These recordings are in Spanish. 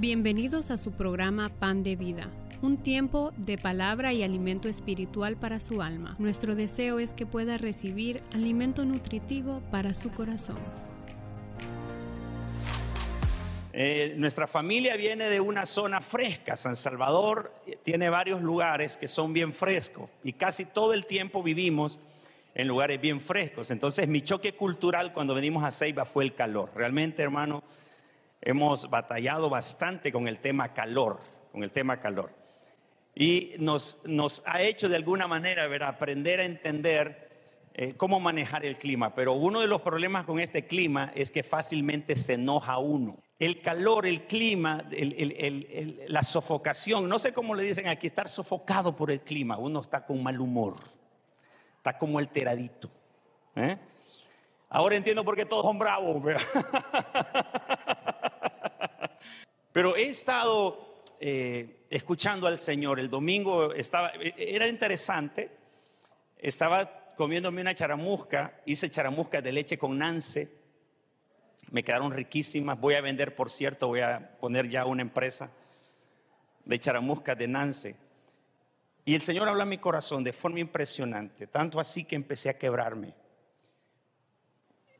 Bienvenidos a su programa Pan de Vida, un tiempo de palabra y alimento espiritual para su alma. Nuestro deseo es que pueda recibir alimento nutritivo para su corazón. Eh, nuestra familia viene de una zona fresca. San Salvador tiene varios lugares que son bien frescos y casi todo el tiempo vivimos en lugares bien frescos. Entonces mi choque cultural cuando venimos a Ceiba fue el calor. Realmente, hermano, hemos batallado bastante con el tema calor, con el tema calor. Y nos, nos ha hecho de alguna manera aprender a entender eh, cómo manejar el clima. Pero uno de los problemas con este clima es que fácilmente se enoja uno. El calor, el clima, la sofocación, no sé cómo le dicen aquí, estar sofocado por el clima. Uno está con mal humor, está como alteradito. ¿eh? Ahora entiendo por qué todos son bravos. Pero he estado eh, escuchando al Señor. El domingo estaba, era interesante. Estaba comiéndome una charamusca. Hice charamusca de leche con nance. Me quedaron riquísimas. Voy a vender, por cierto, voy a poner ya una empresa de charamusca de nance. Y el Señor habla a mi corazón de forma impresionante, tanto así que empecé a quebrarme.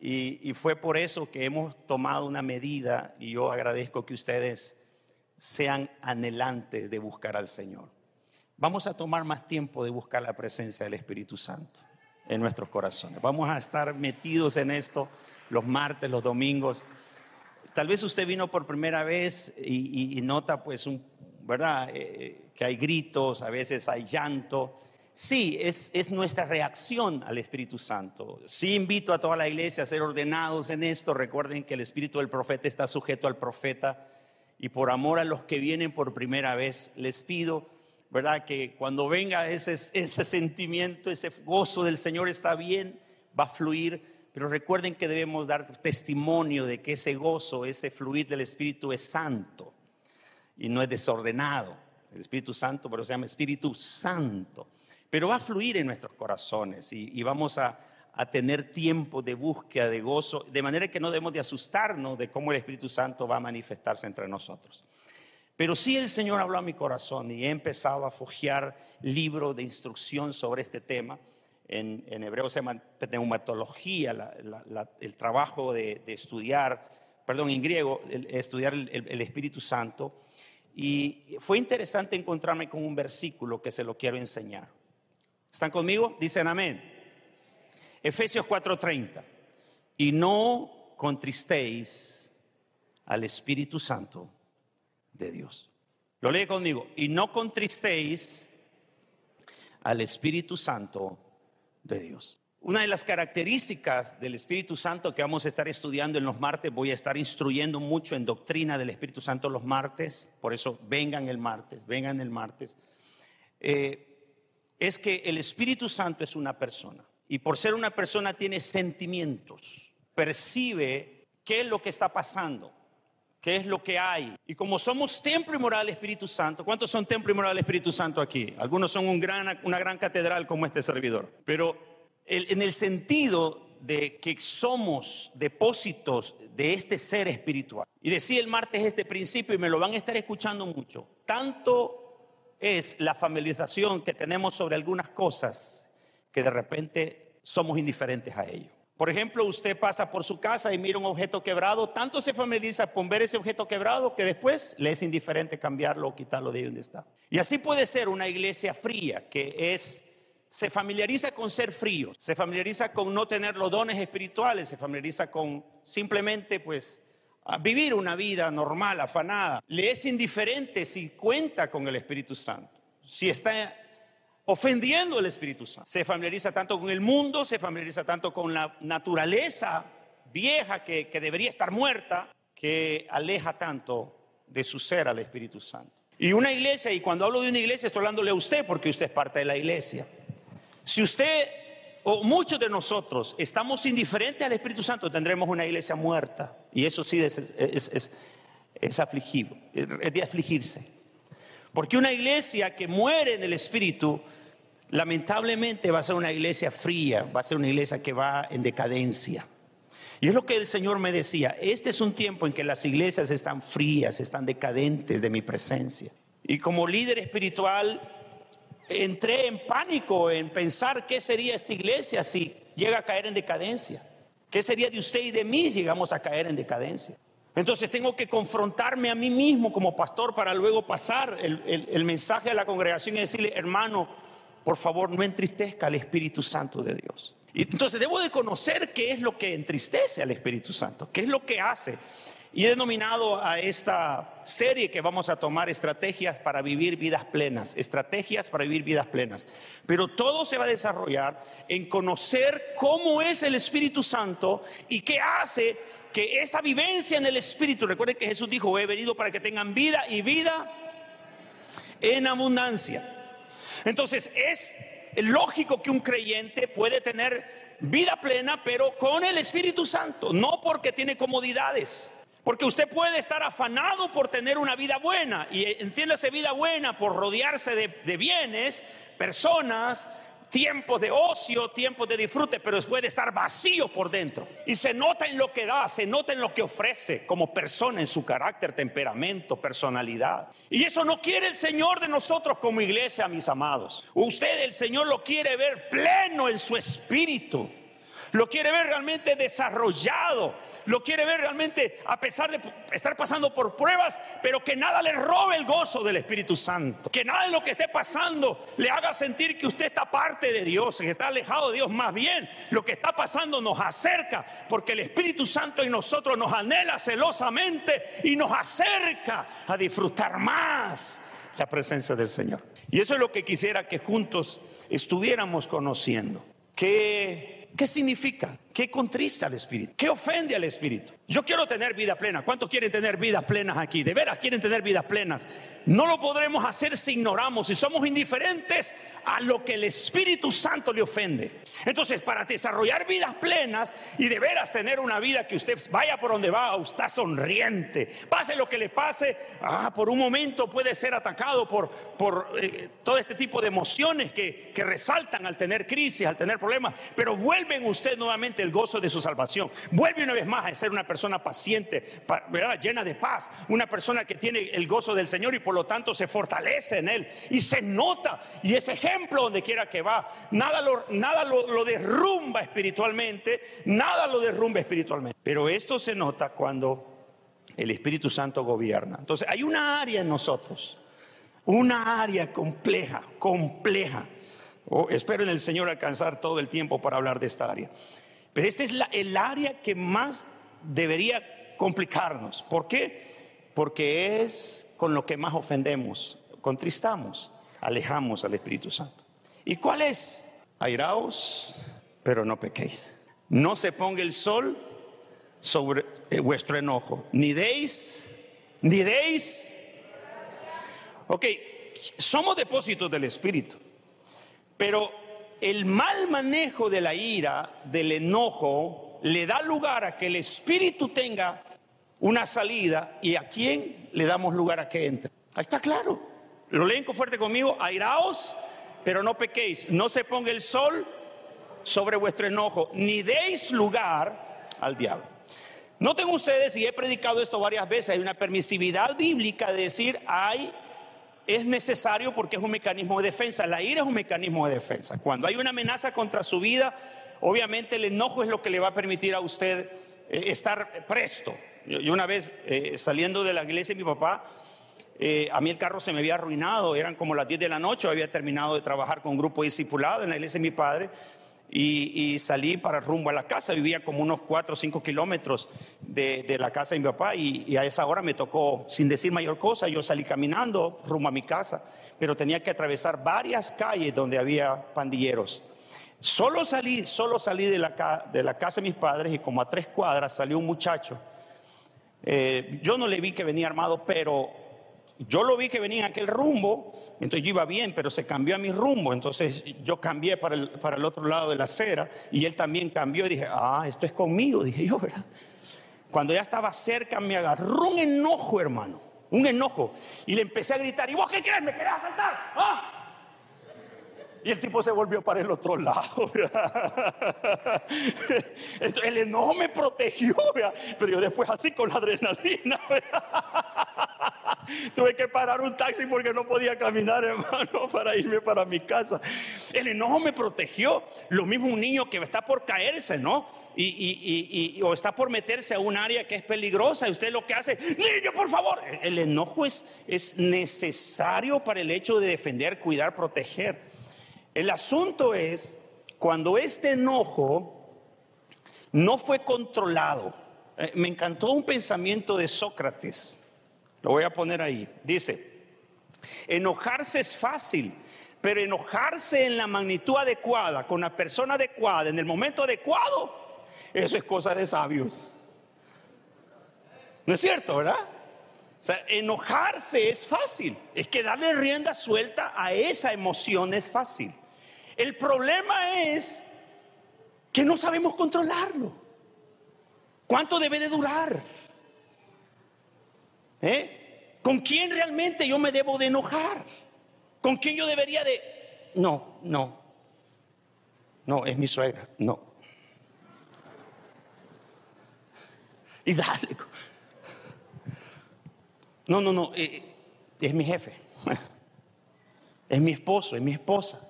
Y, fue por eso que hemos tomado una medida y yo agradezco que ustedes sean anhelantes de buscar al Señor. Vamos a tomar más tiempo de buscar la presencia del Espíritu Santo en nuestros corazones. Vamos a estar metidos en esto los martes, los domingos. Tal vez usted vino por primera vez y, nota pues un, ¿verdad? Eh, que hay gritos, a veces hay llanto. Sí, es, es, nuestra reacción al Espíritu Santo. Sí invito a toda la iglesia a ser ordenados en esto. Recuerden que el Espíritu del profeta está sujeto al profeta. Y por amor a los que vienen por primera vez, les pido, ¿verdad? Que cuando venga ese, ese sentimiento, ese gozo del Señor está bien, va a fluir. Pero recuerden que debemos dar testimonio de que ese gozo, ese fluir del Espíritu es santo y no es desordenado. El Espíritu Santo, pero se llama Espíritu Santo pero va a fluir en nuestros corazones y, vamos a, tener tiempo de búsqueda, de gozo, de manera que no debemos de asustarnos de cómo el Espíritu Santo va a manifestarse entre nosotros. Pero sí el Señor habló a mi corazón y he empezado a fojear libros de instrucción sobre este tema. En, hebreo se llama neumatología, el trabajo de, estudiar, perdón, en griego, estudiar el Espíritu Santo. Y fue interesante encontrarme con un versículo que se lo quiero enseñar. ¿Están conmigo? Dicen amén. Efesios 4:30. Y no contristéis al Espíritu Santo de Dios. Lo lee conmigo. Y no contristéis al Espíritu Santo de Dios. Una de las características del Espíritu Santo que vamos a estar estudiando en los martes, voy a estar instruyendo mucho en doctrina del Espíritu Santo los martes, por eso vengan el martes, vengan el martes. Eh, es que el Espíritu Santo es una persona y por ser una persona tiene sentimientos, percibe qué es lo que está pasando, qué es lo que hay. Y como somos templo y moral del Espíritu Santo, ¿cuántos son templo y moral del Espíritu Santo aquí? Algunos son un gran, una gran catedral como este servidor, pero en el sentido de que somos depósitos de este ser espiritual. Y decía el martes este principio y me lo van a estar escuchando mucho. Tanto es la familiarización que tenemos sobre algunas cosas que de repente somos indiferentes a ello. Por ejemplo, usted pasa por su casa y mira un objeto quebrado, tanto se familiariza con ver ese objeto quebrado que después le es indiferente cambiarlo o quitarlo de donde está. Y así puede ser una iglesia fría, que es, se familiariza con ser frío, se familiariza con no tener los dones espirituales, se familiariza con simplemente pues a vivir una vida normal, afanada. Le es indiferente si cuenta con el Espíritu Santo, si está ofendiendo al Espíritu Santo. Se familiariza tanto con el mundo, se familiariza tanto con la naturaleza vieja que, que debería estar muerta, que aleja tanto de su ser al Espíritu Santo. Y una iglesia, y cuando hablo de una iglesia estoy hablándole a usted porque usted es parte de la iglesia. Si usted o muchos de nosotros estamos indiferentes al Espíritu Santo, tendremos una iglesia muerta. Y eso sí es, es, afligido, es de afligirse. Porque una iglesia que muere en el Espíritu, lamentablemente va a ser una iglesia fría, va a ser una iglesia que va en decadencia. Y es lo que el Señor me decía, este es un tiempo en que las iglesias están frías, están decadentes de mi presencia. Y como líder espiritual entré en pánico en pensar qué sería esta iglesia si llega a caer en decadencia. ¿Qué sería de usted y de mí si llegamos a caer en decadencia? Entonces tengo que confrontarme a mí mismo como pastor para luego pasar el, mensaje a la congregación y decirle, hermano, por favor no entristezca al Espíritu Santo de Dios. Y entonces debo de conocer qué es lo que entristece al Espíritu Santo, qué es lo que hace. Y he denominado a esta serie que vamos a tomar estrategias para vivir vidas plenas, estrategias para vivir vidas plenas. Pero todo se va a desarrollar en conocer cómo es el Espíritu Santo y qué hace que esta vivencia en el Espíritu, recuerden que Jesús dijo, he venido para que tengan vida y vida en abundancia. Entonces es lógico que un creyente puede tener vida plena, pero con el Espíritu Santo, no porque tiene comodidades. Porque usted puede estar afanado por tener una vida buena, y entiéndase vida buena por rodearse de, de bienes, personas, tiempos de ocio, tiempos de disfrute, pero puede estar vacío por dentro. Y se nota en lo que da, se nota en lo que ofrece como persona, en su carácter, temperamento, personalidad. Y eso no quiere el Señor de nosotros como iglesia, mis amados. Usted, el Señor, lo quiere ver pleno en su espíritu lo quiere ver realmente desarrollado, lo quiere ver realmente a pesar de estar pasando por pruebas, pero que nada le robe el gozo del Espíritu Santo, que nada de lo que esté pasando le haga sentir que usted está parte de Dios, que está alejado de Dios, más bien lo que está pasando nos acerca, porque el Espíritu Santo en nosotros nos anhela celosamente y nos acerca a disfrutar más la presencia del Señor. Y eso es lo que quisiera que juntos estuviéramos conociendo. Que ¿Qué significa? ¿Qué contrista al Espíritu? ¿Qué ofende al Espíritu? Yo quiero tener vida plena. ¿Cuántos quieren tener vidas plenas aquí? ¿De veras quieren tener vidas plenas? No lo podremos hacer si ignoramos, si somos indiferentes a lo que el Espíritu Santo le ofende. Entonces, para desarrollar vidas plenas y de veras tener una vida que usted vaya por donde va, usted sonriente, pase lo que le pase, ah, por un momento puede ser atacado por, por eh, todo este tipo de emociones que, que resaltan al tener crisis, al tener problemas, pero vuelven usted nuevamente el gozo de su salvación. Vuelve una vez más a ser una persona paciente, llena de paz, una persona que tiene el gozo del Señor y por lo tanto se fortalece en Él y se nota y es ejemplo donde quiera que va. Nada lo, nada lo, derrumba espiritualmente, nada lo derrumba espiritualmente. Pero esto se nota cuando el Espíritu Santo gobierna. Entonces hay una área en nosotros, una área compleja, compleja. Oh, espero en el Señor alcanzar todo el tiempo para hablar de esta área. Pero este es el área que más debería complicarnos. ¿Por qué? Porque es con lo que más ofendemos, contristamos, alejamos al Espíritu Santo. ¿Y cuál es? Airaos, pero no pequéis. No se ponga el sol sobre eh, vuestro enojo, ni deis, ni deis. Ok, somos depósitos del Espíritu, pero el mal manejo de la ira, del enojo, le da lugar a que el Espíritu tenga una salida y a quién le damos lugar a que entre. Ahí está claro. Lo leen con fuerte conmigo. Airaos, pero no pequéis. No se ponga el sol sobre vuestro enojo, ni deis lugar al diablo. Noten ustedes, y he predicado esto varias veces, hay una permisividad bíblica de decir, hay, es necesario porque es un mecanismo de defensa. La ira es un mecanismo de defensa. Cuando hay una amenaza contra su vida, Obviamente el enojo es lo que le va a permitir a usted eh, estar presto. Yo, una vez eh, saliendo de la iglesia mi papá, eh, a mí el carro se me había arruinado, eran como las 10 de la noche, había terminado de trabajar con un grupo discipulado en la iglesia de mi padre y, salí para rumbo a la casa, vivía como unos 4 o 5 kilómetros de, la casa de mi papá y, a esa hora me tocó, sin decir mayor cosa, yo salí caminando rumbo a mi casa, pero tenía que atravesar varias calles donde había pandilleros. Solo salí, solo salí de la, de la casa de mis padres y como a tres cuadras salió un muchacho. Eh, yo no le vi que venía armado, pero yo lo vi que venía en aquel rumbo, entonces yo iba bien, pero se cambió a mi rumbo, entonces yo cambié para el, para el otro lado de la acera y él también cambió y dije, ah, esto es conmigo, dije yo, ¿verdad? Cuando ya estaba cerca me agarró un enojo, hermano, un enojo, y le empecé a gritar, ¿y vos qué crees? ¿Me querés asaltar? ¿Ah? Y el tipo se volvió para el otro lado. el enojo me protegió, pero yo después así con la adrenalina. Tuve que parar un taxi porque no podía caminar, hermano, para irme para mi casa. El enojo me protegió. Lo mismo un niño que está por caerse, ¿no? Y, o está por meterse a un área que es peligrosa y usted lo que hace, niño, por favor. El enojo es, es necesario para el hecho de defender, cuidar, proteger. El asunto es cuando este enojo no fue controlado. Eh, me encantó un pensamiento de Sócrates. Lo voy a poner ahí. Dice, enojarse es fácil, pero enojarse en la magnitud adecuada, con la persona adecuada, en el momento adecuado, eso es cosa de sabios. ¿No es cierto, verdad? O sea, enojarse es fácil. Es que darle rienda suelta a esa emoción es fácil. El problema es que no sabemos controlarlo. ¿Cuánto debe de durar? ¿Eh? ¿Con quién realmente yo me debo de enojar? ¿Con quién yo debería de... No, no. No, es mi suegra. No. Y dale. No, no, no. Eh, es mi jefe. Es mi esposo, es mi esposa.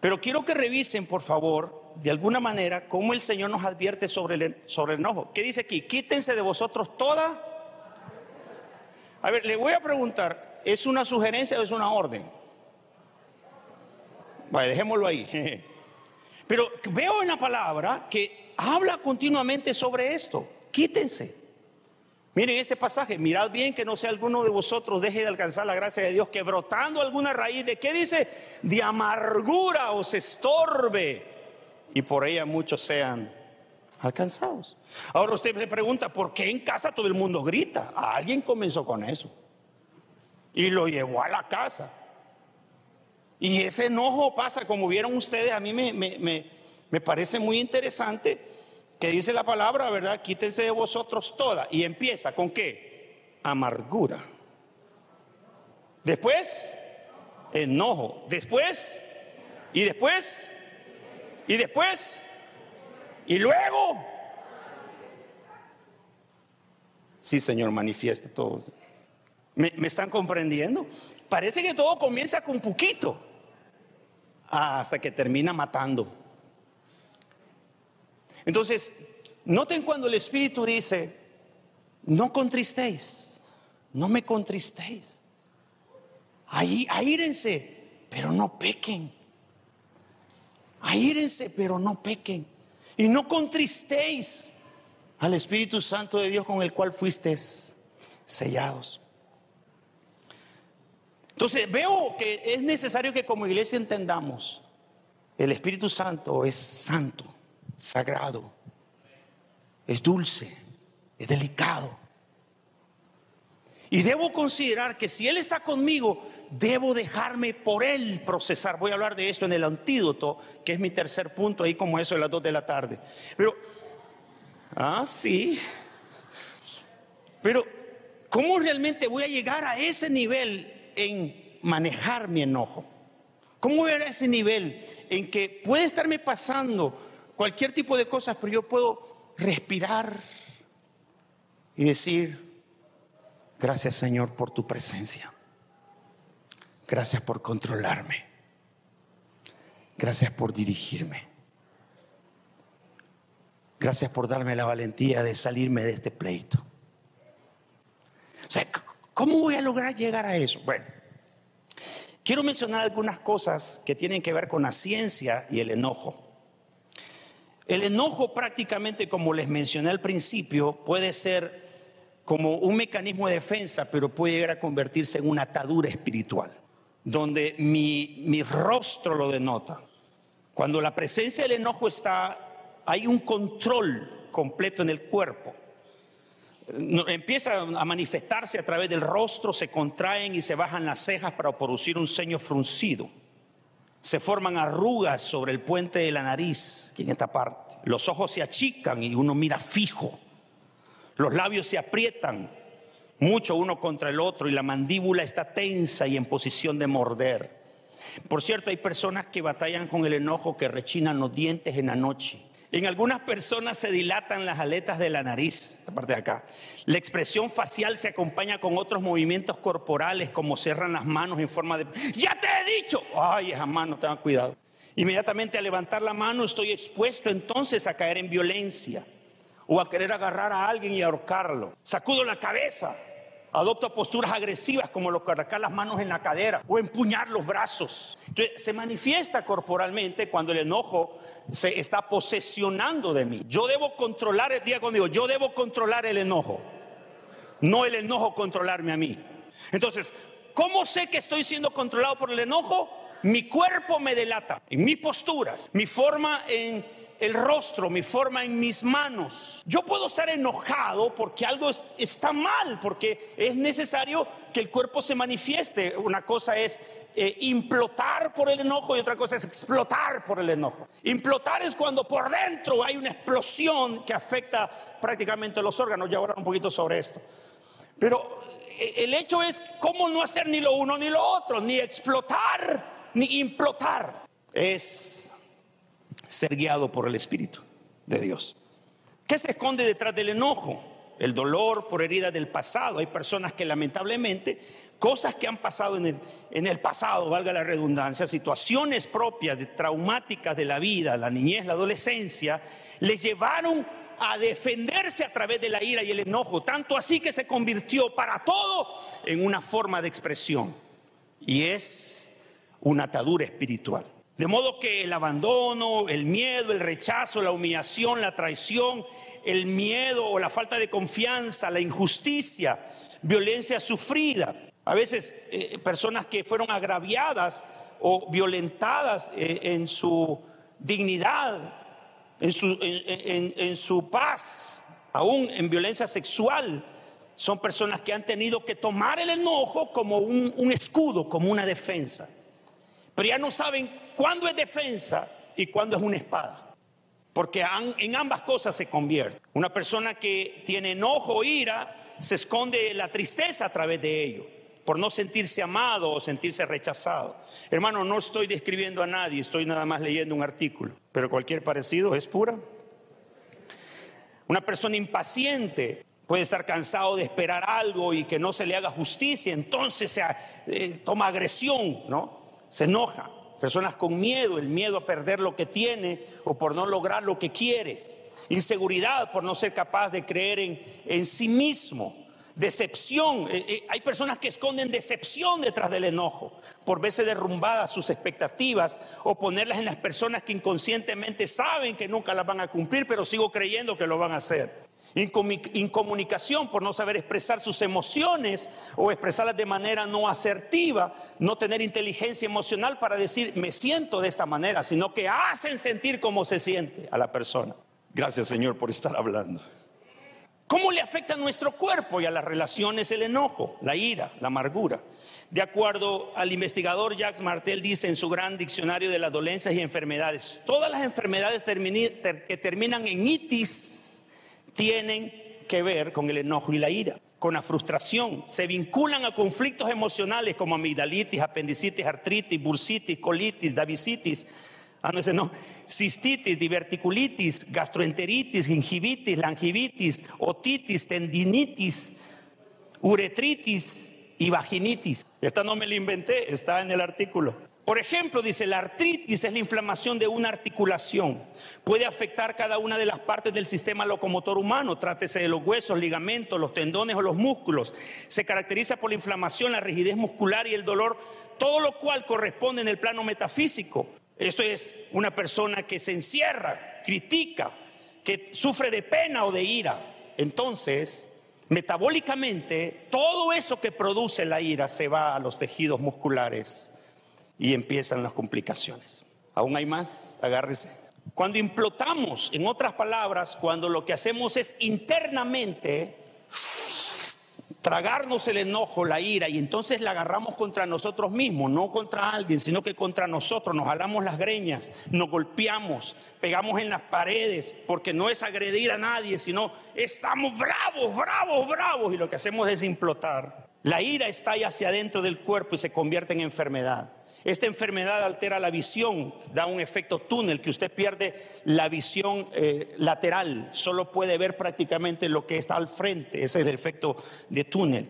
Pero quiero que revisen, por favor, de alguna manera, cómo el Señor nos advierte sobre el, sobre el enojo. ¿Qué dice aquí? Quítense de vosotros toda. A ver, le voy a preguntar, ¿es una sugerencia o es una orden? Vale, dejémoslo ahí. Pero veo en la palabra que habla continuamente sobre esto. Quítense. Miren este pasaje, mirad bien que no sea alguno de vosotros deje de alcanzar la gracia de Dios, que brotando alguna raíz de, ¿qué dice? De amargura os estorbe y por ella muchos sean alcanzados. Ahora usted se pregunta, ¿por qué en casa todo el mundo grita? Alguien comenzó con eso y lo llevó a la casa. Y ese enojo pasa, como vieron ustedes, a mí me, me, me parece muy interesante que dice la palabra, ¿verdad? Quítense de vosotros toda. Y empieza con qué? Amargura. Después, enojo. Después, y después, y después, y luego. Sí, Señor, manifieste todo. ¿Me, ¿Me, están comprendiendo? Parece que todo comienza con poquito hasta que termina matando. Entonces, noten cuando el Espíritu dice, no contristéis, no me contristéis. Ahí, aírense, pero no pequen. Aírense, pero no pequen. Y no contristéis al Espíritu Santo de Dios con el cual fuisteis sellados. Entonces veo que es necesario que como iglesia entendamos, el Espíritu Santo es santo sagrado, es dulce, es delicado. Y debo considerar que si Él está conmigo, debo dejarme por Él procesar. Voy a hablar de esto en el antídoto, que es mi tercer punto, ahí como eso a las dos de la tarde. Pero, ah, sí. Pero, ¿cómo realmente voy a llegar a ese nivel en manejar mi enojo? ¿Cómo voy a ese nivel en que puede estarme pasando cualquier tipo de cosas, pero yo puedo respirar y decir, gracias Señor por tu presencia. Gracias por controlarme. Gracias por dirigirme. Gracias por darme la valentía de salirme de este pleito. O sea, ¿cómo voy a lograr llegar a eso? Bueno, quiero mencionar algunas cosas que tienen que ver con la ciencia y el enojo. El enojo prácticamente, como les mencioné al principio, puede ser como un mecanismo de defensa, pero puede llegar a convertirse en una atadura espiritual, donde mi, mi rostro lo denota. Cuando la presencia del enojo está, hay un control completo en el cuerpo. Empieza a manifestarse a través del rostro, se contraen y se bajan las cejas para producir un ceño fruncido. Se forman arrugas sobre el puente de la nariz, aquí en esta parte. Los ojos se achican y uno mira fijo. Los labios se aprietan mucho uno contra el otro y la mandíbula está tensa y en posición de morder. Por cierto, hay personas que batallan con el enojo, que rechinan los dientes en la noche. En algunas personas se dilatan las aletas de la nariz, esta parte de acá. La expresión facial se acompaña con otros movimientos corporales, como cerran las manos en forma de... ¡Ya te he dicho! ¡Ay, esa mano, tengan cuidado! Inmediatamente al levantar la mano estoy expuesto entonces a caer en violencia o a querer agarrar a alguien y ahorcarlo. Sacudo la cabeza, adopto posturas agresivas como lo colocar las manos en la cadera o empuñar los brazos. Entonces, se manifiesta corporalmente cuando el enojo se está posesionando de mí. Yo debo controlar, el día conmigo, yo debo controlar el enojo, no el enojo controlarme a mí. Entonces, ¿cómo sé que estoy siendo controlado por el enojo? Mi cuerpo me delata, en mis posturas, mi forma en el rostro, mi forma en mis manos. Yo puedo estar enojado porque algo está mal, porque es necesario que el cuerpo se manifieste. Una cosa es eh, implotar por el enojo y otra cosa es explotar por el enojo. Implotar es cuando por dentro hay una explosión que afecta prácticamente los órganos. Ya ahora un poquito sobre esto. Pero eh, el hecho es cómo no hacer ni lo uno ni lo otro, ni explotar ni implotar. Es ser guiado por el Espíritu de Dios. ¿Qué se esconde detrás del enojo? El dolor por heridas del pasado. Hay personas que lamentablemente, cosas que han pasado en el, en el pasado, valga la redundancia, situaciones propias, de, traumáticas de la vida, la niñez, la adolescencia, les llevaron a defenderse a través de la ira y el enojo, tanto así que se convirtió para todo en una forma de expresión. Y es una atadura espiritual. De modo que el abandono, el miedo, el rechazo, la humillación, la traición, el miedo o la falta de confianza, la injusticia, violencia sufrida, a veces eh, personas que fueron agraviadas o violentadas eh, en su dignidad, en su, en, su, paz, aún en violencia sexual, son personas que han tenido que tomar el enojo como un, un escudo, como una defensa. Pero ya no saben cuándo es defensa y cuándo es una espada. Porque en ambas cosas se convierte. Una persona que tiene enojo o ira se esconde la tristeza a través de ello, por no sentirse amado o sentirse rechazado. Hermano, no estoy describiendo a nadie, estoy nada más leyendo un artículo, pero cualquier parecido es pura. Una persona impaciente puede estar cansado de esperar algo y que no se le haga justicia, entonces se, eh, toma agresión, ¿no? Se enoja. Personas con miedo, el miedo a perder lo que tiene o por no lograr lo que quiere. Inseguridad por no ser capaz de creer en, en sí mismo. Decepción. Eh, eh, hay personas que esconden decepción detrás del enojo por verse derrumbadas sus expectativas o ponerlas en las personas que inconscientemente saben que nunca las van a cumplir, pero sigo creyendo que lo van a hacer incomunicación por no saber expresar sus emociones o expresarlas de manera no asertiva, no tener inteligencia emocional para decir me siento de esta manera, sino que hacen sentir cómo se siente a la persona. Gracias Señor por estar hablando. ¿Cómo le afecta a nuestro cuerpo y a las relaciones el enojo, la ira, la amargura? De acuerdo al investigador Jacques Martel dice en su gran diccionario de las dolencias y enfermedades, todas las enfermedades que terminan en itis tienen que ver con el enojo y la ira, con la frustración. Se vinculan a conflictos emocionales como amigdalitis, apendicitis, artritis, bursitis, colitis, davicitis, ah, no, no, cistitis, diverticulitis, gastroenteritis, gingivitis, langivitis, otitis, tendinitis, uretritis y vaginitis. Esta no me la inventé, está en el artículo. Por ejemplo, dice, la artritis es la inflamación de una articulación. Puede afectar cada una de las partes del sistema locomotor humano, trátese de los huesos, ligamentos, los tendones o los músculos. Se caracteriza por la inflamación, la rigidez muscular y el dolor, todo lo cual corresponde en el plano metafísico. Esto es una persona que se encierra, critica, que sufre de pena o de ira. Entonces, metabólicamente, todo eso que produce la ira se va a los tejidos musculares y empiezan las complicaciones. ¿Aún hay más? Agárrese. Cuando implotamos, en otras palabras, cuando lo que hacemos es internamente tragarnos el enojo, la ira, y entonces la agarramos contra nosotros mismos, no contra alguien, sino que contra nosotros, nos jalamos las greñas, nos golpeamos, pegamos en las paredes, porque no es agredir a nadie, sino estamos bravos, bravos, bravos, y lo que hacemos es implotar. La ira está ahí hacia adentro del cuerpo y se convierte en enfermedad. Esta enfermedad altera la visión, da un efecto túnel, que usted pierde la visión eh, lateral, solo puede ver prácticamente lo que está al frente, ese es el efecto de túnel.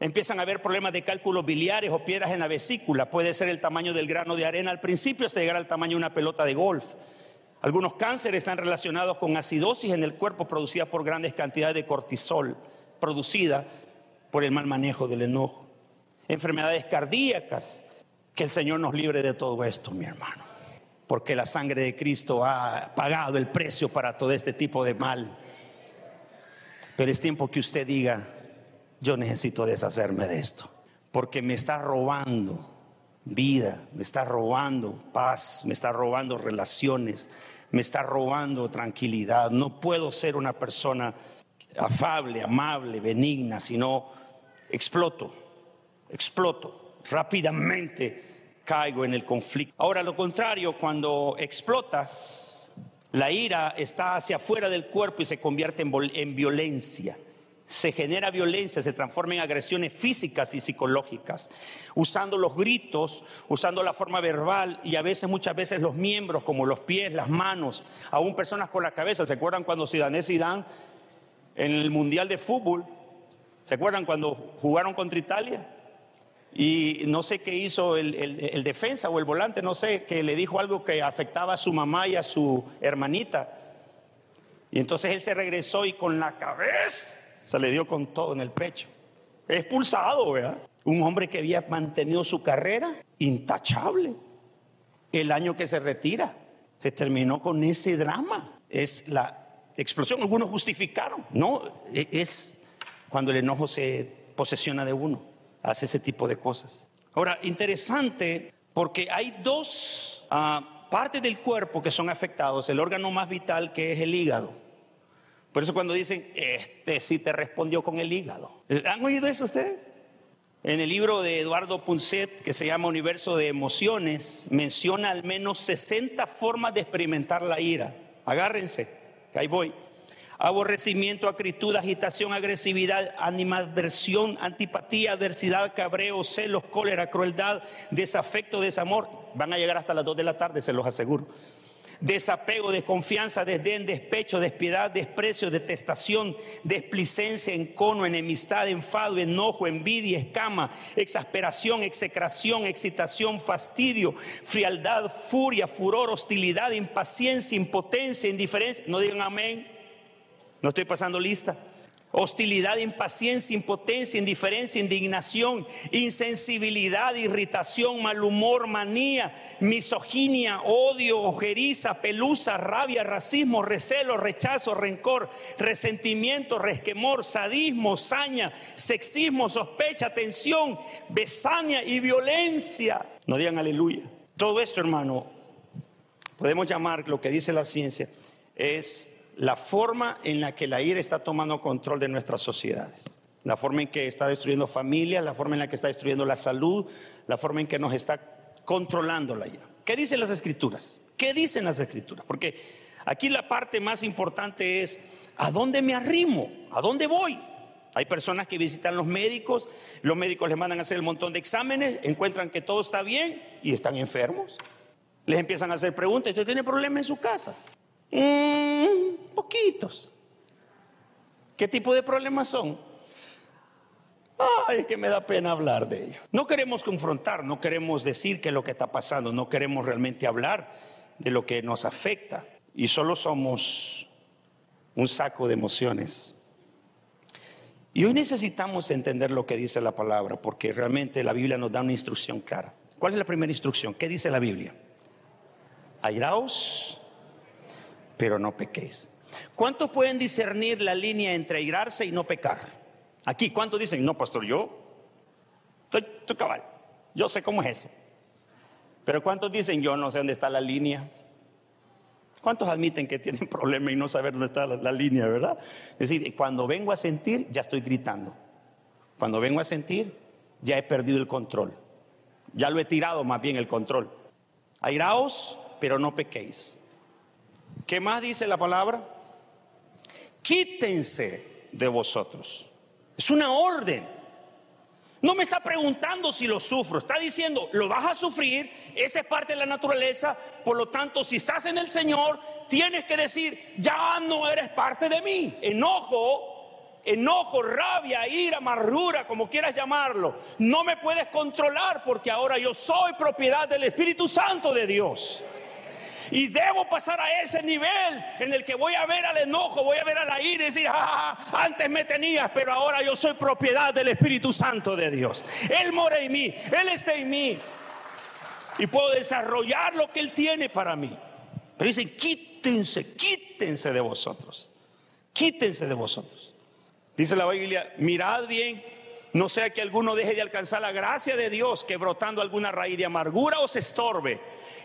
Empiezan a haber problemas de cálculos biliares o piedras en la vesícula, puede ser el tamaño del grano de arena al principio hasta llegar al tamaño de una pelota de golf. Algunos cánceres están relacionados con acidosis en el cuerpo producida por grandes cantidades de cortisol, producida por el mal manejo del enojo. Enfermedades cardíacas, que el Señor nos libre de todo esto, mi hermano. Porque la sangre de Cristo ha pagado el precio para todo este tipo de mal. Pero es tiempo que usted diga, yo necesito deshacerme de esto. Porque me está robando vida, me está robando paz, me está robando relaciones, me está robando tranquilidad. No puedo ser una persona afable, amable, benigna, sino exploto, exploto rápidamente caigo en el conflicto. Ahora, lo contrario, cuando explotas, la ira está hacia afuera del cuerpo y se convierte en, en violencia. Se genera violencia, se transforma en agresiones físicas y psicológicas, usando los gritos, usando la forma verbal y a veces, muchas veces los miembros, como los pies, las manos, aún personas con la cabeza. ¿Se acuerdan cuando Zidane Zidane en el Mundial de Fútbol? ¿Se acuerdan cuando jugaron contra Italia? Y no sé qué hizo el, defensa o el volante, no sé, que le dijo algo que afectaba a su mamá y a su hermanita. Y entonces él se regresó y con la cabeza se le dio con todo en el pecho. Expulsado, ¿verdad? Un hombre que había mantenido su carrera intachable. El año que se retira, se terminó con ese drama. Es la explosión. Algunos justificaron. No, e, es cuando el enojo se posesiona de uno hace ese tipo de cosas. Ahora, interesante porque hay dos ah, partes del cuerpo que son afectados, el órgano más vital que es el hígado. Por eso cuando dicen, este sí te respondió con el hígado. ¿Han oído eso ustedes? En el libro de Eduardo Punset, que se llama Universo de Emociones, menciona al menos 60 formas de experimentar la ira. Agárrense, que ahí voy aborrecimiento, acritud, agitación, agresividad, animadversión, antipatía, adversidad, cabreo, celos, cólera, crueldad, desafecto, desamor. Van a llegar hasta las 2 de la tarde, se los aseguro. Desapego, desconfianza, desdén, despecho, despiedad, desprecio, detestación, desplicencia, encono, enemistad, enfado, enojo, envidia, escama, exasperación, execración, excitación, fastidio, frialdad, furia, furor, hostilidad, impaciencia, impotencia, indiferencia. No digan amén. No estoy pasando lista. Hostilidad, impaciencia, impotencia, indiferencia, indignación, insensibilidad, irritación, mal humor, manía, misoginia, odio, ojeriza, pelusa, rabia, racismo, recelo, rechazo, rencor, resentimiento, resquemor, sadismo, saña, sexismo, sospecha, tensión, besania y violencia. No digan aleluya. Todo esto, hermano, podemos llamar lo que dice la ciencia, es la forma en la que la ira está tomando control de nuestras sociedades, la forma en que está destruyendo familias, la forma en la que está destruyendo la salud, la forma en que nos está controlando la ira. ¿Qué dicen las escrituras? ¿Qué dicen las escrituras? Porque aquí la parte más importante es, ¿a dónde me arrimo? ¿A dónde voy? Hay personas que visitan los médicos, los médicos les mandan a hacer un montón de exámenes, encuentran que todo está bien y están enfermos. Les empiezan a hacer preguntas, ¿usted tiene problemas en su casa? Mm, poquitos. ¿Qué tipo de problemas son? Ay, que me da pena hablar de ello. No queremos confrontar, no queremos decir qué es lo que está pasando, no queremos realmente hablar de lo que nos afecta y solo somos un saco de emociones. Y hoy necesitamos entender lo que dice la palabra, porque realmente la Biblia nos da una instrucción clara. ¿Cuál es la primera instrucción? ¿Qué dice la Biblia? Airaos pero no pequéis. ¿Cuántos pueden discernir la línea entre irarse y no pecar? Aquí, ¿cuántos dicen, no, pastor, yo estoy, estoy cabal, yo sé cómo es eso? Pero ¿cuántos dicen, yo no sé dónde está la línea? ¿Cuántos admiten que tienen problema y no saber dónde está la, la, línea, verdad? Es decir, cuando vengo a sentir, ya estoy gritando. Cuando vengo a sentir, ya he perdido el control. Ya lo he tirado más bien el control. Airaos, pero no pequéis. ¿Qué más dice la palabra? Quítense de vosotros. Es una orden. No me está preguntando si lo sufro, está diciendo, lo vas a sufrir, esa es parte de la naturaleza, por lo tanto, si estás en el Señor, tienes que decir, ya no eres parte de mí. Enojo, enojo, rabia, ira, amargura, como quieras llamarlo, no me puedes controlar porque ahora yo soy propiedad del Espíritu Santo de Dios. Y debo pasar a ese nivel en el que voy a ver al enojo, voy a ver a la ira y decir, ah, antes me tenías, pero ahora yo soy propiedad del Espíritu Santo de Dios. Él mora en mí, Él está en mí. Y puedo desarrollar lo que Él tiene para mí. Pero dice, quítense, quítense de vosotros. Quítense de vosotros. Dice la Biblia, mirad bien, no sea que alguno deje de alcanzar la gracia de Dios, que brotando alguna raíz de amargura os estorbe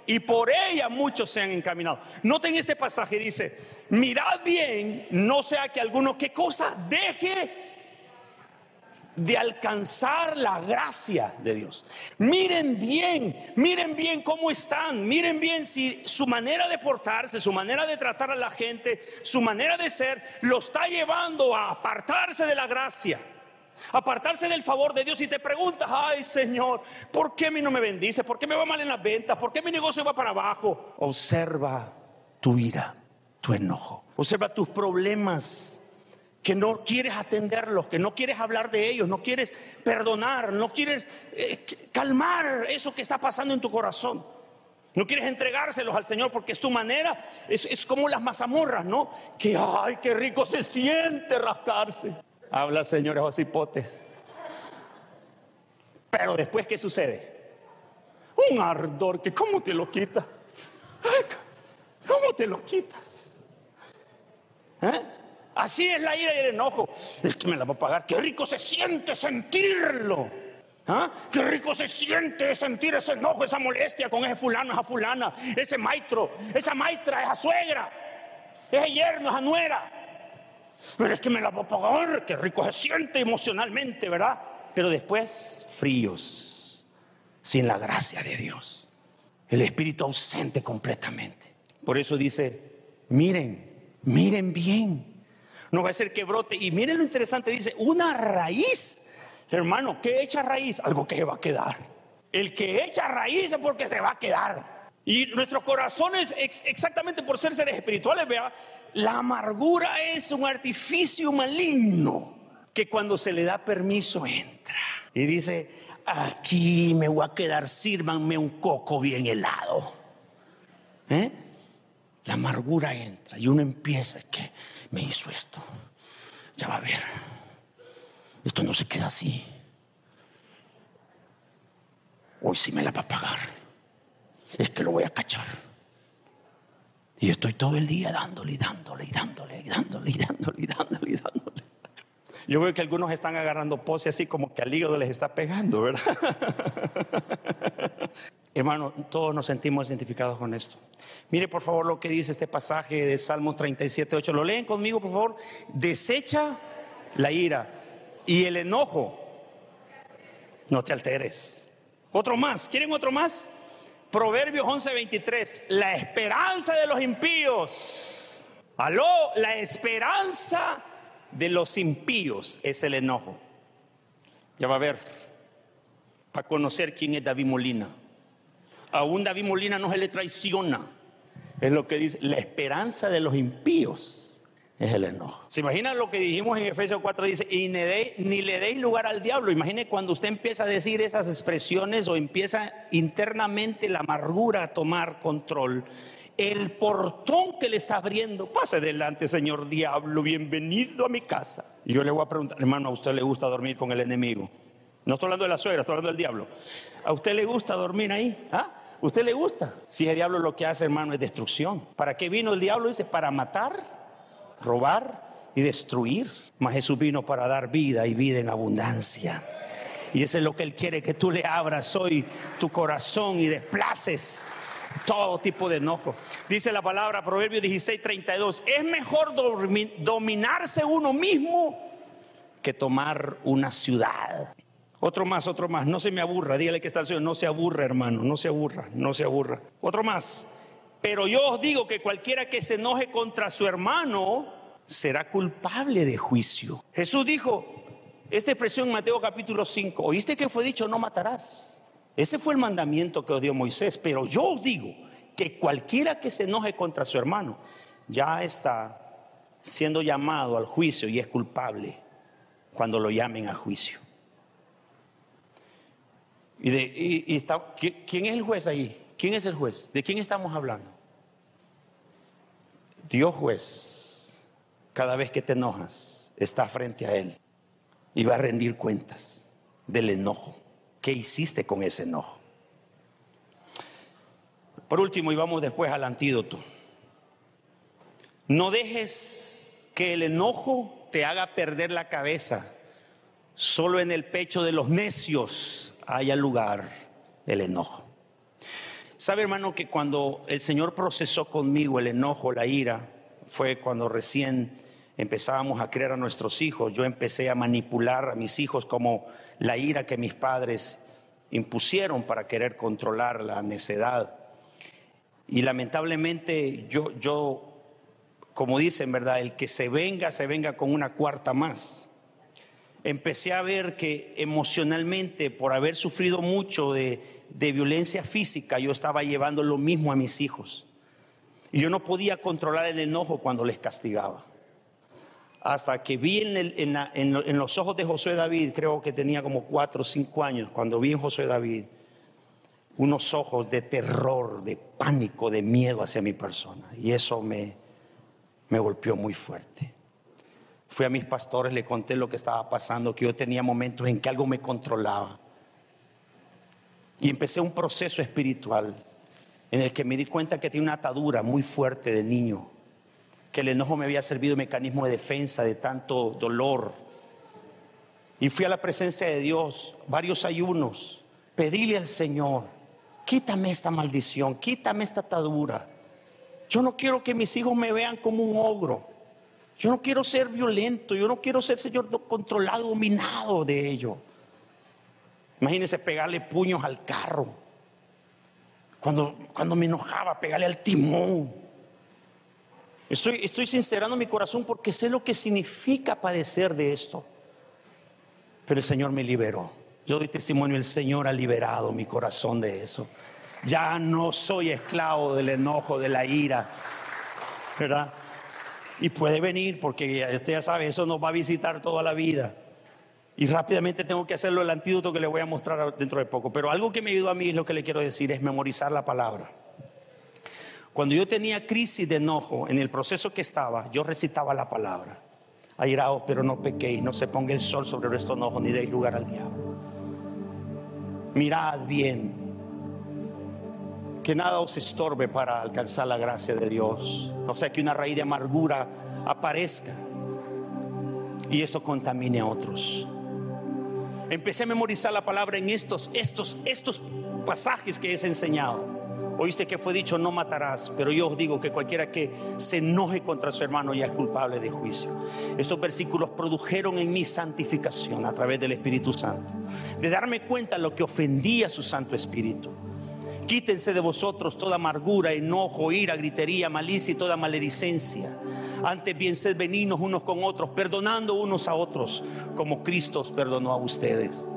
y por ella muchos se han encaminado. Noten este pasaje, dice, mirad bien, no sea que alguno, ¿qué cosa? Deje de alcanzar la gracia de Dios. Miren bien, miren bien cómo están, miren bien si su manera de portarse, su manera de tratar a la gente, su manera de ser, lo está llevando a apartarse de la gracia apartarse del favor de Dios y te preguntas, ay Señor, ¿por qué a mí no me bendice? ¿Por qué me va mal en las ventas? ¿Por qué mi negocio va para abajo? Observa tu ira, tu enojo. Observa tus problemas que no quieres atenderlos, que no quieres hablar de ellos, no quieres perdonar, no quieres eh, calmar eso que está pasando en tu corazón. No quieres entregárselos al Señor porque es tu manera, es, es como las mazamorras, ¿no? Que, ay, qué rico se siente rascarse. Habla, señores osipotes. Pero después, ¿qué sucede? Un ardor que, ¿cómo te lo quitas? ¿Cómo te lo quitas? ¿Eh? Así es la ira y el enojo. Es que me la va a pagar. Qué rico se siente sentirlo. ¿Ah? Qué rico se siente sentir ese enojo, esa molestia con ese fulano, esa fulana, ese maestro, esa maestra, esa suegra, ese yerno, esa nuera. Pero es que me la va a pagar, qué rico se siente emocionalmente, ¿verdad? Pero después, fríos, sin la gracia de Dios. El espíritu ausente completamente. Por eso dice, miren, miren bien. No va a ser que brote. Y miren lo interesante, dice, una raíz. Hermano, ¿qué echa raíz? Algo que va a quedar. El que echa raíz es porque se va a quedar. Y nuestros corazones, exactamente por ser seres espirituales, vea, la amargura es un artificio maligno que cuando se le da permiso entra y dice, aquí me voy a quedar, sírvanme un coco bien helado. ¿Eh? La amargura entra y uno empieza, que me hizo esto, ya va a ver, esto no se queda así. Hoy sí me la va a pagar es que lo voy a cachar. Y estoy todo el día dándole y dándole y dándole y dándole y dándole y dándole dándole. Yo veo que algunos están agarrando pose así como que al hígado les está pegando, ¿verdad? Hermano, todos nos sentimos identificados con esto. Mire por favor lo que dice este pasaje de Salmo 37, 8. Lo leen conmigo, por favor. Desecha la ira y el enojo. No te alteres. Otro más. ¿Quieren otro más? Proverbios 11:23, la esperanza de los impíos. Aló, la esperanza de los impíos es el enojo. Ya va a ver, para conocer quién es David Molina. Aún David Molina no se le traiciona. Es lo que dice, la esperanza de los impíos es el enojo. ¿Se imagina lo que dijimos en Efesios 4? Dice, y ni, le deis lugar al diablo. Imagine cuando usted empieza a decir esas expresiones o empieza internamente la amargura a tomar control. El portón que le está abriendo, pase adelante, señor diablo, bienvenido a mi casa. Y yo le voy a preguntar, hermano, ¿a usted le gusta dormir con el enemigo? No estoy hablando de la suegra, estoy hablando del diablo. ¿A usted le gusta dormir ahí? ¿Ah? ¿Usted le gusta? Si el diablo lo que hace, hermano, es destrucción. ¿Para qué vino el diablo? Dice, para matar, robar y destruir. Mas Jesús vino para dar vida y vida en abundancia. Y eso es lo que Él quiere, que tú le abras hoy tu corazón y desplaces todo tipo de enojo. Dice la palabra Proverbio 16, 32, es mejor dominarse uno mismo que tomar una ciudad. Otro más, otro más, no se me aburra, dígale que está el Señor, no se aburra hermano, no se aburra, no se aburra. Otro más, pero yo os digo que cualquiera que se enoje contra su hermano será culpable de juicio. Jesús dijo, esta expresión en Mateo capítulo 5, oíste que fue dicho no matarás. Ese fue el mandamiento que os dio Moisés, pero yo os digo que cualquiera que se enoje contra su hermano ya está siendo llamado al juicio y es culpable cuando lo llamen a juicio. Y, de, está, ¿Quién es el juez ahí? ¿Quién es el juez? ¿De quién estamos hablando? Dios juez, cada vez que te enojas, está frente a Él y va a rendir cuentas del enojo. ¿Qué hiciste con ese enojo? Por último, y vamos después al antídoto. No dejes que el enojo te haga perder la cabeza. Solo en el pecho de los necios haya lugar el enojo. Sabe hermano que cuando el Señor procesó conmigo el enojo, la ira, fue cuando recién empezábamos a criar a nuestros hijos, yo empecé a manipular a mis hijos como la ira que mis padres impusieron para querer controlar la necedad. Y lamentablemente yo, yo, como dicen, ¿verdad? El que se venga, se venga con una cuarta más. Empecé a ver que emocionalmente, por haber sufrido mucho de, violencia física, yo estaba llevando lo mismo a mis hijos. Y yo no podía controlar el enojo cuando les castigaba hasta que vi en, los ojos de José David, creo que tenía como cuatro o cinco años, cuando vi en José David unos ojos de terror, de pánico, de miedo hacia mi persona. Y eso me golpeó muy fuerte. Fui a mis pastores, le conté lo que estaba pasando, que yo tenía momentos en que algo me controlaba. Y empecé un proceso espiritual en el que me di cuenta que tenía una atadura muy fuerte de niño que el enojo me había servido de mecanismo de defensa de tanto dolor. Y fui a la presencia de Dios, varios ayunos, pedíle al Señor, quítame esta maldición, quítame esta atadura. Yo no quiero que mis hijos me vean como un ogro. Yo no quiero ser violento, yo no quiero ser, Señor, controlado, dominado de ello. Imagínense pegarle puños al carro. Cuando, cuando me enojaba, pegarle al timón. Estoy, estoy sincerando mi corazón porque sé lo que significa padecer de esto. Pero el Señor me liberó. Yo doy testimonio, el Señor ha liberado mi corazón de eso. Ya no soy esclavo del enojo, de la ira. ¿Verdad? Y puede venir porque usted ya sabe, eso nos va a visitar toda la vida. Y rápidamente tengo que hacerlo el antídoto que le voy a mostrar dentro de poco. Pero algo que me ayudó a mí es lo que le quiero decir, es memorizar la palabra. Cuando yo tenía crisis de enojo en el proceso que estaba, yo recitaba la palabra. Airaos, pero no pequéis, no se ponga el sol sobre vuestro enojo ni deis lugar al diablo. Mirad bien, que nada os estorbe para alcanzar la gracia de Dios. No sea que una raíz de amargura aparezca y esto contamine a otros. Empecé a memorizar la palabra en estos, estos, estos pasajes que he enseñado. Oíste que fue dicho, no matarás, pero yo os digo que cualquiera que se enoje contra su hermano ya es culpable de juicio. Estos versículos produjeron en mí santificación a través del Espíritu Santo, de darme cuenta de lo que ofendía a su Santo Espíritu. Quítense de vosotros toda amargura, enojo, ira, gritería, malicia y toda maledicencia. Antes bien sed benignos unos con otros, perdonando unos a otros, como Cristo os perdonó a ustedes.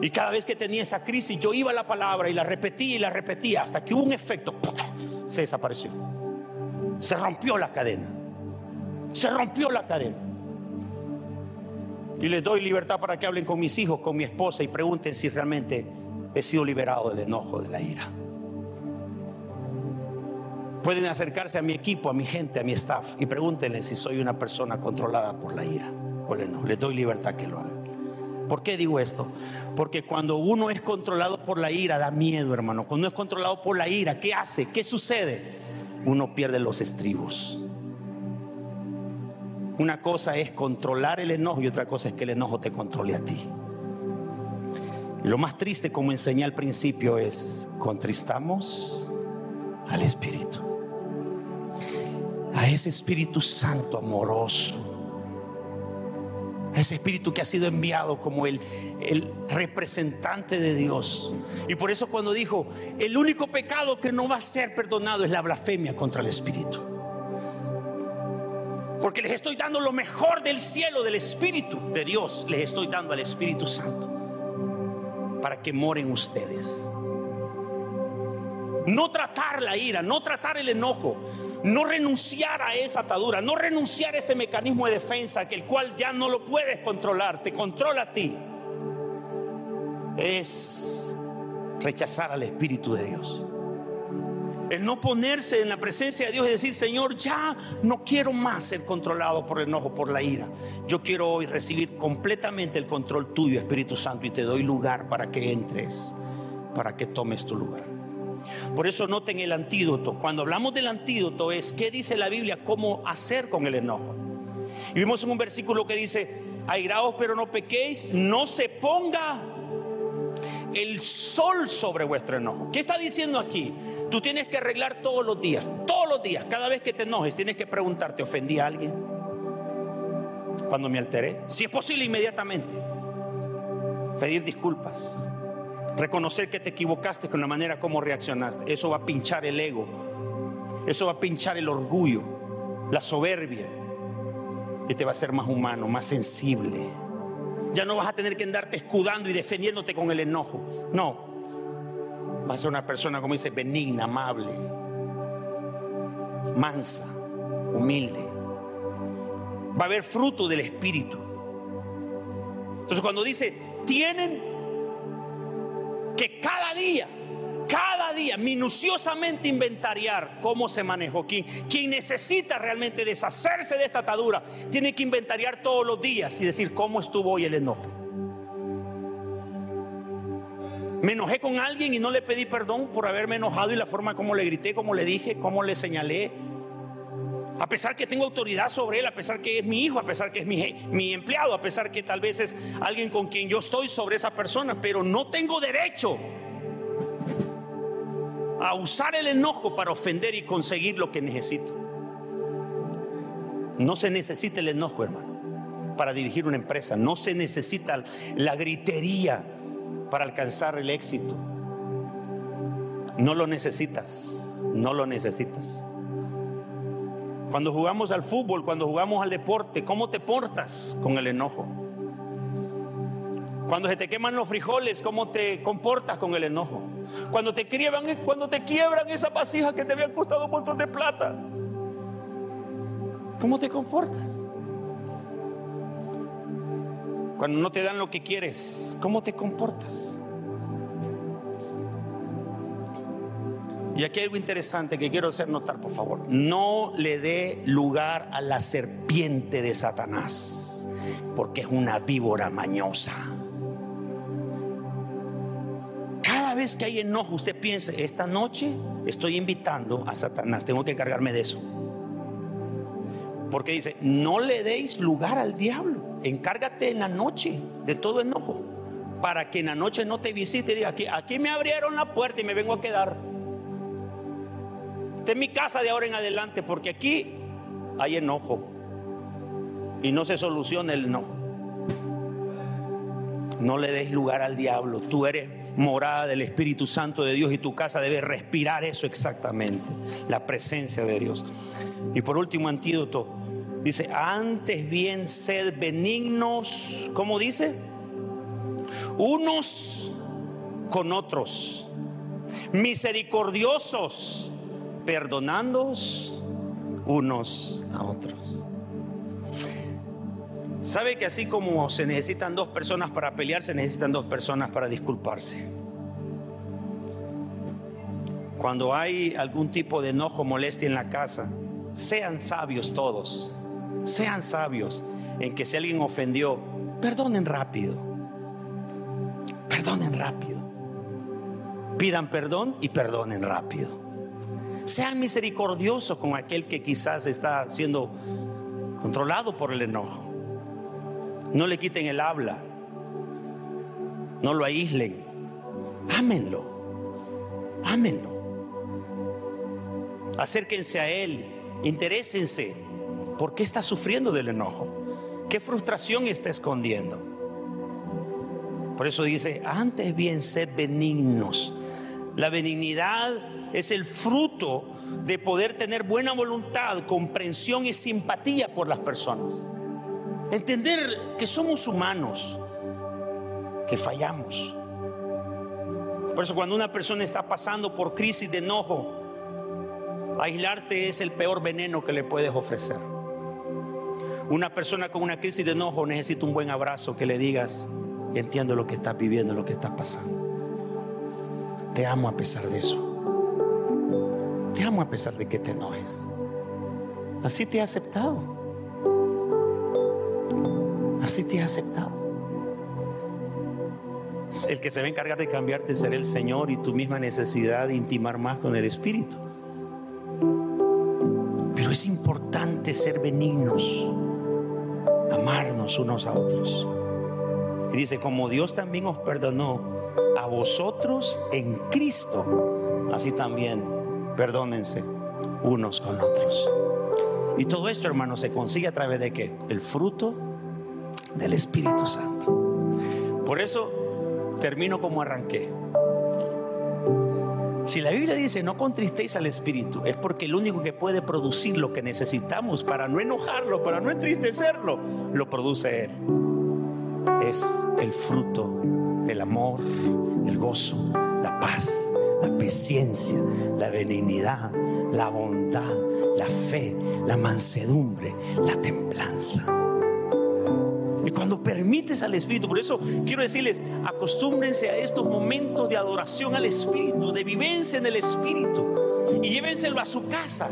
Y cada vez que tenía esa crisis, yo iba a la palabra y la repetía y la repetía hasta que hubo un efecto, se desapareció. Se rompió la cadena. Se rompió la cadena. Y les doy libertad para que hablen con mis hijos, con mi esposa y pregunten si realmente he sido liberado del enojo, de la ira. Pueden acercarse a mi equipo, a mi gente, a mi staff y pregúntenle si soy una persona controlada por la ira o el enojo. Les doy libertad que lo hagan. ¿Por qué digo esto? Porque cuando uno es controlado por la ira, da miedo, hermano. Cuando es controlado por la ira, ¿qué hace? ¿Qué sucede? Uno pierde los estribos. Una cosa es controlar el enojo y otra cosa es que el enojo te controle a ti. Lo más triste, como enseñé al principio, es contristamos al Espíritu. A ese Espíritu Santo amoroso ese espíritu que ha sido enviado como el, el representante de Dios. Y por eso cuando dijo, el único pecado que no va a ser perdonado es la blasfemia contra el espíritu. Porque les estoy dando lo mejor del cielo, del Espíritu de Dios. Les estoy dando al Espíritu Santo para que moren ustedes. No tratar la ira, no tratar el enojo, no renunciar a esa atadura, no renunciar a ese mecanismo de defensa que el cual ya no lo puedes controlar, te controla a ti. Es rechazar al Espíritu de Dios. El no ponerse en la presencia de Dios y decir, Señor, ya no quiero más ser controlado por el enojo, por la ira. Yo quiero hoy recibir completamente el control tuyo, Espíritu Santo, y te doy lugar para que entres, para que tomes tu lugar. Por eso noten el antídoto. Cuando hablamos del antídoto es qué dice la Biblia, cómo hacer con el enojo. Y vimos en un versículo que dice, airaos pero no pequéis, no se ponga el sol sobre vuestro enojo. ¿Qué está diciendo aquí? Tú tienes que arreglar todos los días, todos los días, cada vez que te enojes, tienes que preguntarte, ¿ofendí a alguien? Cuando me alteré, si es posible inmediatamente, pedir disculpas, reconocer que te equivocaste con la manera como reaccionaste. Eso va a pinchar el ego, eso va a pinchar el orgullo, la soberbia, y te va a hacer más humano, más sensible. Ya no vas a tener que andarte escudando y defendiéndote con el enojo. No. Vas a ser una persona, como dice, benigna, amable, mansa, humilde. Va a haber fruto del Espíritu. Entonces cuando dice, tienen que cada día cada día minuciosamente inventariar cómo se manejó. Quien, quien necesita realmente deshacerse de esta atadura tiene que inventariar todos los días y decir cómo estuvo hoy el enojo. Me enojé con alguien y no le pedí perdón por haberme enojado y la forma como le grité, como le dije, como le señalé. A pesar que tengo autoridad sobre él, a pesar que es mi hijo, a pesar que es mi, mi, empleado, a pesar que tal vez es alguien con quien yo estoy sobre esa persona, pero no tengo derecho a usar el enojo para ofender y conseguir lo que necesito. No se necesita el enojo, hermano, para dirigir una empresa. No se necesita la gritería para alcanzar el éxito. No lo necesitas, no lo necesitas. Cuando jugamos al fútbol, cuando jugamos al deporte, ¿cómo te portas con el enojo? Cuando se te queman los frijoles, ¿cómo te comportas con el enojo? Cuando te quiebran, cuando te quiebran esas vasijas que te habían costado un montón de plata, ¿cómo te comportas? Cuando no te dan lo que quieres, ¿cómo te comportas? Y aquí hay algo interesante que quiero hacer notar, por favor. No le dé lugar a la serpiente de Satanás, porque es una víbora mañosa. Vez que hay enojo, usted piense, esta noche estoy invitando a Satanás, tengo que encargarme de eso. Porque dice, no le deis lugar al diablo, encárgate en la noche de todo enojo, para que en la noche no te visite y diga, aquí, aquí me abrieron la puerta y me vengo a quedar. Esta es mi casa de ahora en adelante, porque aquí hay enojo y no se soluciona el enojo. No le des lugar al diablo, tú eres morada del Espíritu Santo de Dios y tu casa debe respirar eso exactamente, la presencia de Dios. Y por último, antídoto, dice, antes bien sed benignos, ¿cómo dice? Unos con otros, misericordiosos, perdonándoos unos a otros. ¿Sabe que así como se necesitan dos personas para pelear, se necesitan dos personas para disculparse? Cuando hay algún tipo de enojo, molestia en la casa, sean sabios todos, sean sabios en que si alguien ofendió, perdonen rápido, perdonen rápido, pidan perdón y perdonen rápido. Sean misericordiosos con aquel que quizás está siendo controlado por el enojo. No le quiten el habla. No lo aíslen. Ámenlo. Ámenlo. Acérquense a Él. Interésense. ¿Por qué está sufriendo del enojo? ¿Qué frustración está escondiendo? Por eso dice, antes bien sed benignos. La benignidad es el fruto de poder tener buena voluntad, comprensión y simpatía por las personas. Entender que somos humanos, que fallamos. Por eso cuando una persona está pasando por crisis de enojo, aislarte es el peor veneno que le puedes ofrecer. Una persona con una crisis de enojo necesita un buen abrazo que le digas, entiendo lo que estás viviendo, lo que estás pasando. Te amo a pesar de eso. Te amo a pesar de que te enojes. Así te he aceptado. Así te he aceptado. El que se va a encargar de cambiarte será el Señor y tu misma necesidad de intimar más con el Espíritu. Pero es importante ser benignos, amarnos unos a otros. Y dice, como Dios también os perdonó a vosotros en Cristo, así también perdónense unos con otros. Y todo esto, hermano, se consigue a través de qué? El fruto del Espíritu Santo. Por eso termino como arranqué. Si la Biblia dice no contristéis al Espíritu, es porque el único que puede producir lo que necesitamos para no enojarlo, para no entristecerlo, lo produce Él. Es el fruto del amor, el gozo, la paz, la paciencia, la benignidad, la bondad, la fe, la mansedumbre, la templanza. Y cuando permites al Espíritu, por eso quiero decirles, acostúmbrense a estos momentos de adoración al Espíritu, de vivencia en el Espíritu, y llévenselo a su casa.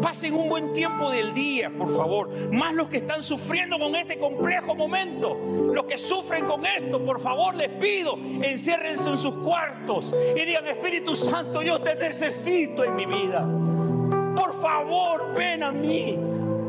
Pasen un buen tiempo del día, por favor. Más los que están sufriendo con este complejo momento. Los que sufren con esto, por favor, les pido, enciérrense en sus cuartos y digan, Espíritu Santo, yo te necesito en mi vida. Por favor, ven a mí.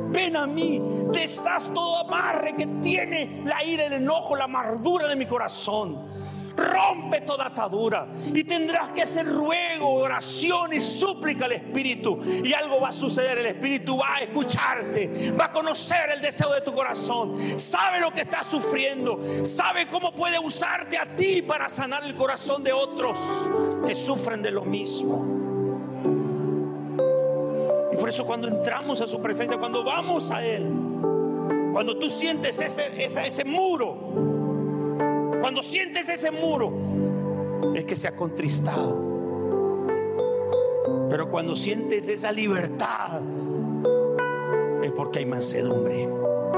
Ven a mí, deshaz todo amarre que tiene la ira, el enojo, la amargura de mi corazón. Rompe toda atadura y tendrás que hacer ruego, oración y súplica al Espíritu. Y algo va a suceder. El Espíritu va a escucharte, va a conocer el deseo de tu corazón. Sabe lo que estás sufriendo, sabe cómo puede usarte a ti para sanar el corazón de otros que sufren de lo mismo. Por eso cuando entramos a su presencia, cuando vamos a Él, cuando tú sientes ese, ese, muro, cuando sientes ese muro, es que se ha contristado. Pero cuando sientes esa libertad, es porque hay mansedumbre,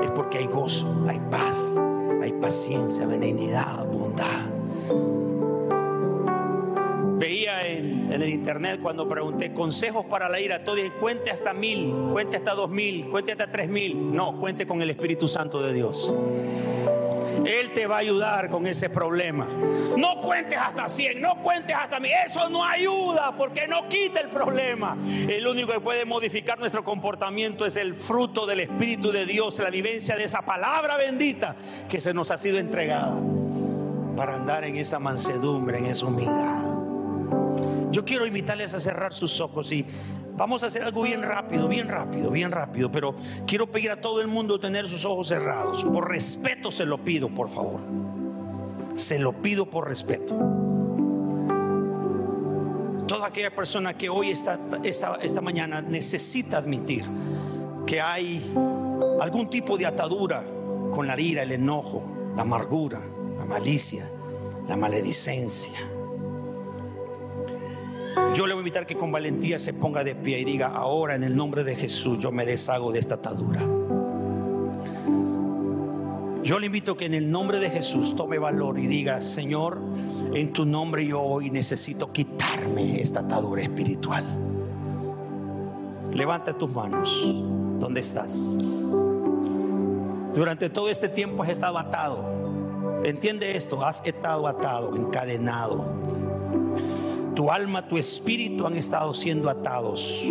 es porque hay gozo, hay paz, hay paciencia, benignidad, bondad en, el internet cuando pregunté consejos para la ira, todo cuente hasta mil, cuente hasta dos mil, cuente hasta tres mil. No, cuente con el Espíritu Santo de Dios. Él te va a ayudar con ese problema. No cuentes hasta cien, no cuentes hasta mil. Eso no ayuda porque no quita el problema. El único que puede modificar nuestro comportamiento es el fruto del Espíritu de Dios, la vivencia de esa palabra bendita que se nos ha sido entregada para andar en esa mansedumbre, en esa humildad. Yo quiero invitarles a cerrar sus ojos y vamos a hacer algo bien rápido, bien rápido, bien rápido, pero quiero pedir a todo el mundo tener sus ojos cerrados. Por respeto se lo pido, por favor. Se lo pido por respeto. Toda aquella persona que hoy esta, esta, esta mañana necesita admitir que hay algún tipo de atadura con la ira, el enojo, la amargura, la malicia, la maledicencia yo le voy a invitar que con valentía se ponga de pie y diga, ahora en el nombre de Jesús yo me deshago de esta atadura. Yo le invito que en el nombre de Jesús tome valor y diga, Señor, en tu nombre yo hoy necesito quitarme esta atadura espiritual. Levanta tus manos. ¿Dónde estás? Durante todo este tiempo has estado atado. Entiende esto, has estado atado, encadenado tu alma, tu espíritu han estado siendo atados.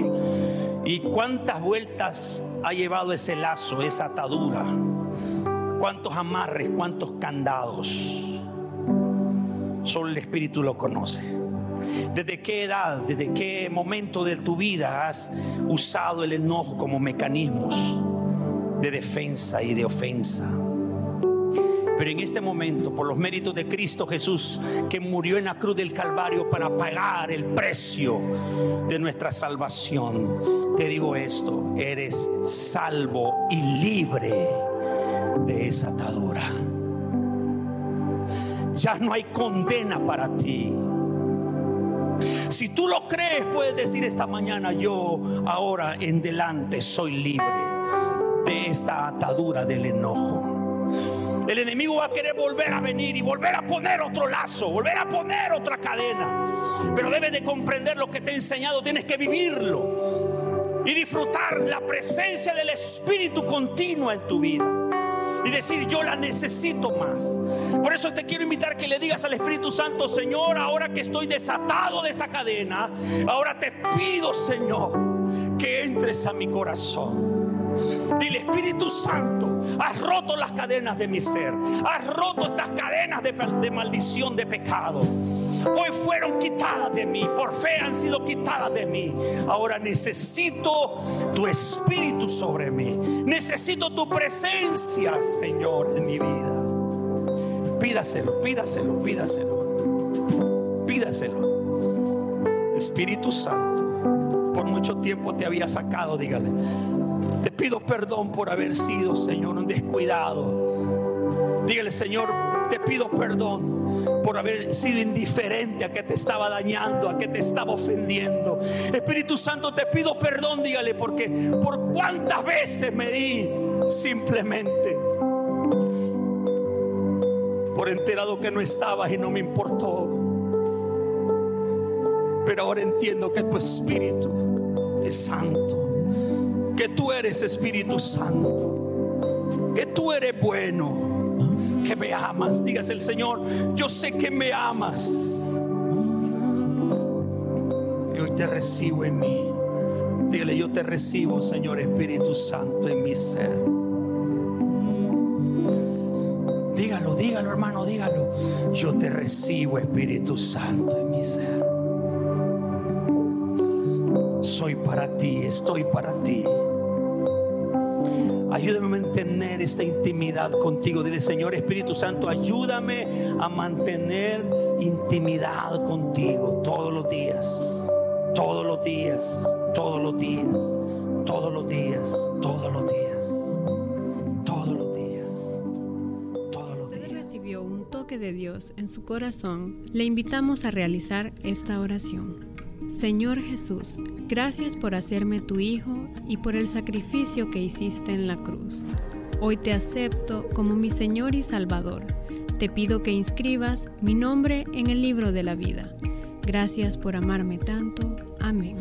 ¿Y cuántas vueltas ha llevado ese lazo, esa atadura? ¿Cuántos amarres, cuántos candados? Solo el espíritu lo conoce. ¿Desde qué edad, desde qué momento de tu vida has usado el enojo como mecanismos de defensa y de ofensa? Pero en este momento, por los méritos de Cristo Jesús, que murió en la cruz del Calvario para pagar el precio de nuestra salvación, te digo esto, eres salvo y libre de esa atadura. Ya no hay condena para ti. Si tú lo crees, puedes decir esta mañana, yo ahora en delante soy libre de esta atadura del enojo. El enemigo va a querer volver a venir y volver a poner otro lazo, volver a poner otra cadena. Pero debes de comprender lo que te he enseñado, tienes que vivirlo y disfrutar la presencia del Espíritu continua en tu vida. Y decir, yo la necesito más. Por eso te quiero invitar que le digas al Espíritu Santo, Señor, ahora que estoy desatado de esta cadena, ahora te pido, Señor, que entres a mi corazón. Dile, Espíritu Santo, has roto las cadenas de mi ser. Has roto estas cadenas de, maldición, de pecado. Hoy fueron quitadas de mí, por fe han sido quitadas de mí. Ahora necesito tu espíritu sobre mí. Necesito tu presencia, Señor, en mi vida. Pídaselo, pídaselo, pídaselo. Pídaselo. Espíritu Santo, por mucho tiempo te había sacado, dígale. Te pido perdón por haber sido, Señor, un descuidado. Dígale, Señor, te pido perdón por haber sido indiferente a que te estaba dañando, a que te estaba ofendiendo. Espíritu Santo, te pido perdón, dígale, porque por cuántas veces me di simplemente por enterado que no estabas y no me importó. Pero ahora entiendo que tu espíritu es santo que tú eres Espíritu Santo, que tú eres bueno, que me amas. Dígase el Señor, yo sé que me amas. Y hoy te recibo en mí. Dígale, yo te recibo, Señor Espíritu Santo, en mi ser. Dígalo, dígalo, hermano, dígalo. Yo te recibo, Espíritu Santo, en mi ser. Soy para ti, estoy para ti. Ayúdame a mantener esta intimidad contigo. Dile, Señor Espíritu Santo, ayúdame a mantener intimidad contigo todos los días. Todos los días, todos los días, todos los días, todos los días. Todos los días. Todos los días. recibió un toque de Dios en su corazón, le invitamos a realizar esta oración. Señor Jesús, gracias por hacerme tu Hijo y por el sacrificio que hiciste en la cruz. Hoy te acepto como mi Señor y Salvador. Te pido que inscribas mi nombre en el libro de la vida. Gracias por amarme tanto. Amén.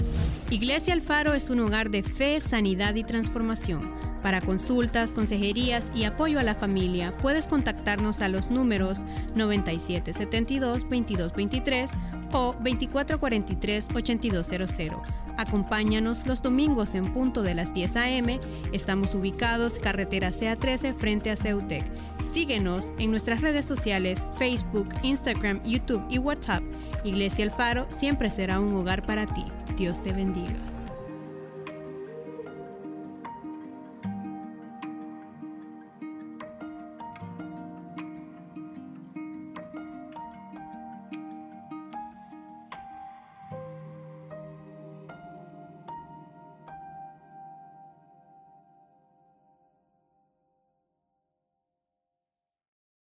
Iglesia Alfaro es un hogar de fe, sanidad y transformación. Para consultas, consejerías y apoyo a la familia, puedes contactarnos a los números 9772-2223 o 2443-8200. Acompáñanos los domingos en punto de las 10 a.m. Estamos ubicados carretera CA13 frente a Ceutec. Síguenos en nuestras redes sociales Facebook, Instagram, YouTube y WhatsApp. Iglesia El Faro siempre será un hogar para ti. Dios te bendiga.